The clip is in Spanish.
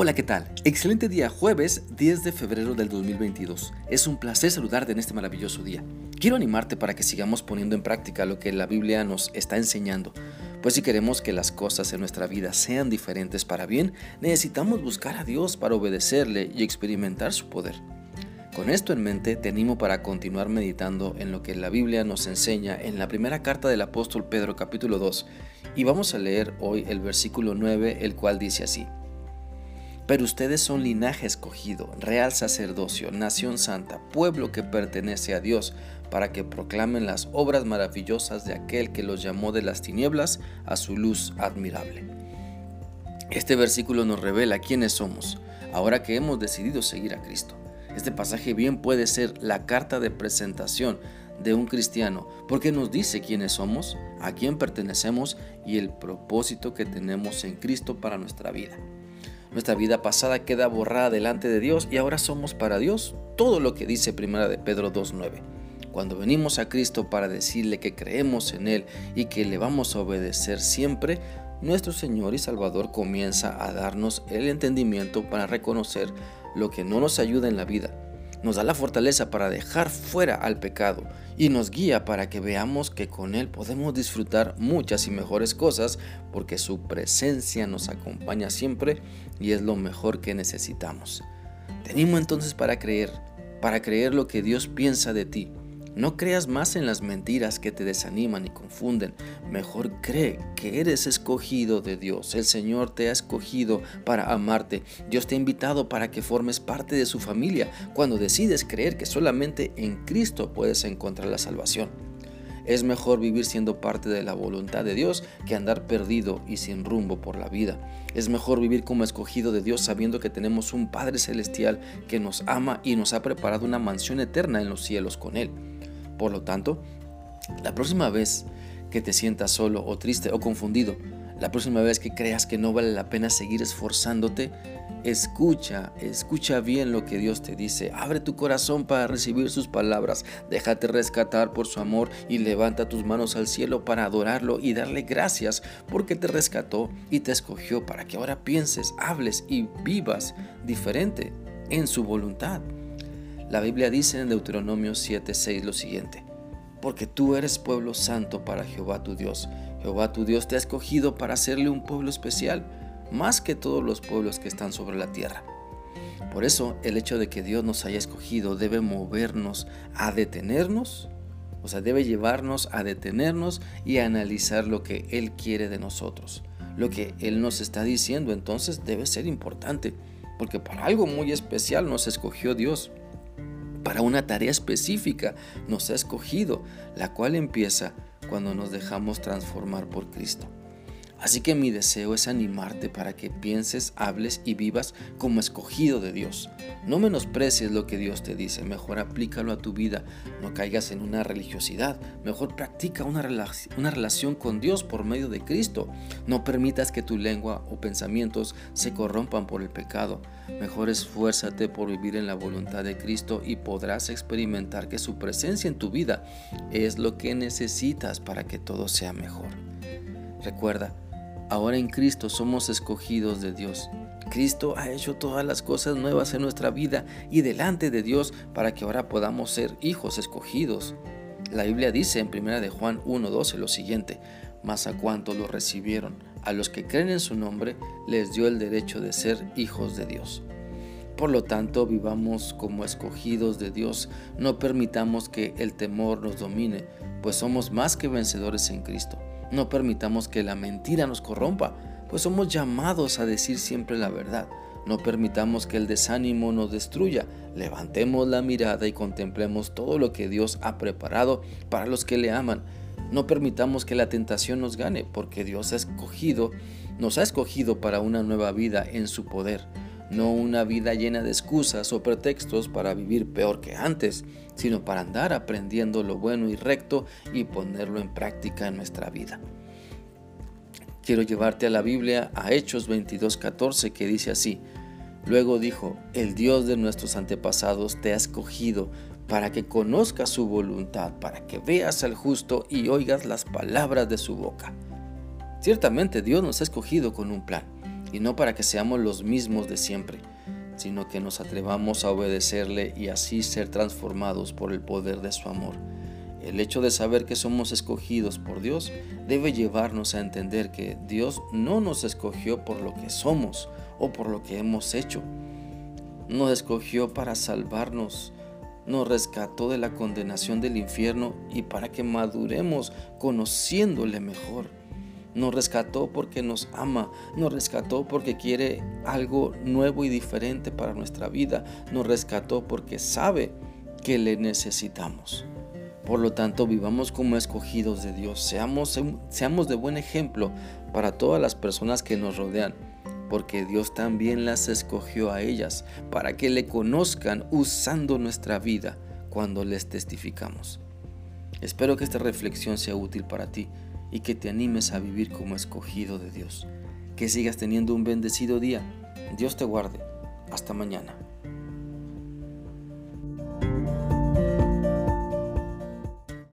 Hola, ¿qué tal? Excelente día, jueves 10 de febrero del 2022. Es un placer saludarte en este maravilloso día. Quiero animarte para que sigamos poniendo en práctica lo que la Biblia nos está enseñando. Pues si queremos que las cosas en nuestra vida sean diferentes para bien, necesitamos buscar a Dios para obedecerle y experimentar su poder. Con esto en mente, te animo para continuar meditando en lo que la Biblia nos enseña en la primera carta del apóstol Pedro capítulo 2 y vamos a leer hoy el versículo 9, el cual dice así. Pero ustedes son linaje escogido, real sacerdocio, nación santa, pueblo que pertenece a Dios, para que proclamen las obras maravillosas de aquel que los llamó de las tinieblas a su luz admirable. Este versículo nos revela quiénes somos, ahora que hemos decidido seguir a Cristo. Este pasaje bien puede ser la carta de presentación de un cristiano, porque nos dice quiénes somos, a quién pertenecemos y el propósito que tenemos en Cristo para nuestra vida. Nuestra vida pasada queda borrada delante de Dios y ahora somos para Dios todo lo que dice Primera de Pedro 2.9. Cuando venimos a Cristo para decirle que creemos en Él y que le vamos a obedecer siempre, nuestro Señor y Salvador comienza a darnos el entendimiento para reconocer lo que no nos ayuda en la vida nos da la fortaleza para dejar fuera al pecado y nos guía para que veamos que con Él podemos disfrutar muchas y mejores cosas porque su presencia nos acompaña siempre y es lo mejor que necesitamos. Tenemos entonces para creer, para creer lo que Dios piensa de ti no creas más en las mentiras que te desaniman y confunden. Mejor cree que eres escogido de Dios. El Señor te ha escogido para amarte. Dios te ha invitado para que formes parte de su familia cuando decides creer que solamente en Cristo puedes encontrar la salvación. Es mejor vivir siendo parte de la voluntad de Dios que andar perdido y sin rumbo por la vida. Es mejor vivir como escogido de Dios sabiendo que tenemos un Padre Celestial que nos ama y nos ha preparado una mansión eterna en los cielos con Él. Por lo tanto, la próxima vez que te sientas solo o triste o confundido, la próxima vez que creas que no vale la pena seguir esforzándote, escucha, escucha bien lo que Dios te dice. Abre tu corazón para recibir sus palabras. Déjate rescatar por su amor y levanta tus manos al cielo para adorarlo y darle gracias porque te rescató y te escogió para que ahora pienses, hables y vivas diferente en su voluntad. La Biblia dice en Deuteronomio 7:6 lo siguiente, porque tú eres pueblo santo para Jehová tu Dios. Jehová tu Dios te ha escogido para hacerle un pueblo especial, más que todos los pueblos que están sobre la tierra. Por eso el hecho de que Dios nos haya escogido debe movernos a detenernos, o sea, debe llevarnos a detenernos y a analizar lo que Él quiere de nosotros. Lo que Él nos está diciendo entonces debe ser importante, porque para algo muy especial nos escogió Dios para una tarea específica nos ha escogido, la cual empieza cuando nos dejamos transformar por Cristo. Así que mi deseo es animarte para que pienses, hables y vivas como escogido de Dios. No menosprecies lo que Dios te dice, mejor aplícalo a tu vida, no caigas en una religiosidad, mejor practica una, una relación con Dios por medio de Cristo. No permitas que tu lengua o pensamientos se corrompan por el pecado, mejor esfuérzate por vivir en la voluntad de Cristo y podrás experimentar que su presencia en tu vida es lo que necesitas para que todo sea mejor. Recuerda, Ahora en Cristo somos escogidos de Dios. Cristo ha hecho todas las cosas nuevas en nuestra vida y delante de Dios para que ahora podamos ser hijos escogidos. La Biblia dice en 1 de Juan 1:12 lo siguiente: "Mas a cuanto lo recibieron, a los que creen en su nombre, les dio el derecho de ser hijos de Dios." Por lo tanto, vivamos como escogidos de Dios, no permitamos que el temor nos domine, pues somos más que vencedores en Cristo. No permitamos que la mentira nos corrompa, pues somos llamados a decir siempre la verdad. No permitamos que el desánimo nos destruya. Levantemos la mirada y contemplemos todo lo que Dios ha preparado para los que le aman. No permitamos que la tentación nos gane, porque Dios ha escogido, nos ha escogido para una nueva vida en su poder no una vida llena de excusas o pretextos para vivir peor que antes, sino para andar aprendiendo lo bueno y recto y ponerlo en práctica en nuestra vida. Quiero llevarte a la Biblia, a Hechos 22:14, que dice así, Luego dijo, el Dios de nuestros antepasados te ha escogido para que conozcas su voluntad, para que veas al justo y oigas las palabras de su boca. Ciertamente Dios nos ha escogido con un plan y no para que seamos los mismos de siempre, sino que nos atrevamos a obedecerle y así ser transformados por el poder de su amor. El hecho de saber que somos escogidos por Dios debe llevarnos a entender que Dios no nos escogió por lo que somos o por lo que hemos hecho. Nos escogió para salvarnos, nos rescató de la condenación del infierno y para que maduremos conociéndole mejor. Nos rescató porque nos ama, nos rescató porque quiere algo nuevo y diferente para nuestra vida, nos rescató porque sabe que le necesitamos. Por lo tanto, vivamos como escogidos de Dios, seamos, seamos de buen ejemplo para todas las personas que nos rodean, porque Dios también las escogió a ellas para que le conozcan usando nuestra vida cuando les testificamos. Espero que esta reflexión sea útil para ti y que te animes a vivir como escogido de Dios. Que sigas teniendo un bendecido día. Dios te guarde. Hasta mañana.